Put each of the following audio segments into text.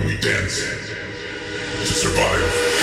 We dance to survive.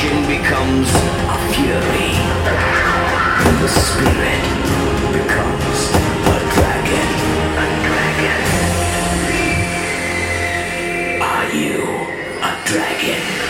Passion becomes a fury, the spirit becomes a dragon. A dragon? Are you a dragon?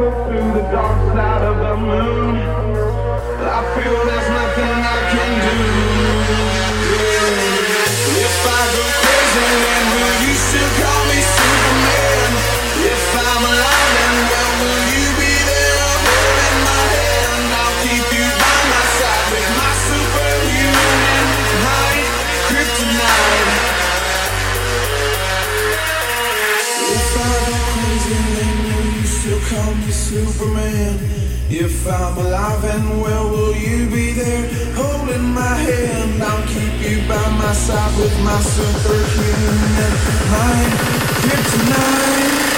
through the dark side of the moon. I feel there's nothing. If I'm alive and well, will you be there holding my hand? I'll keep you by my side with my superhuman mind. tonight.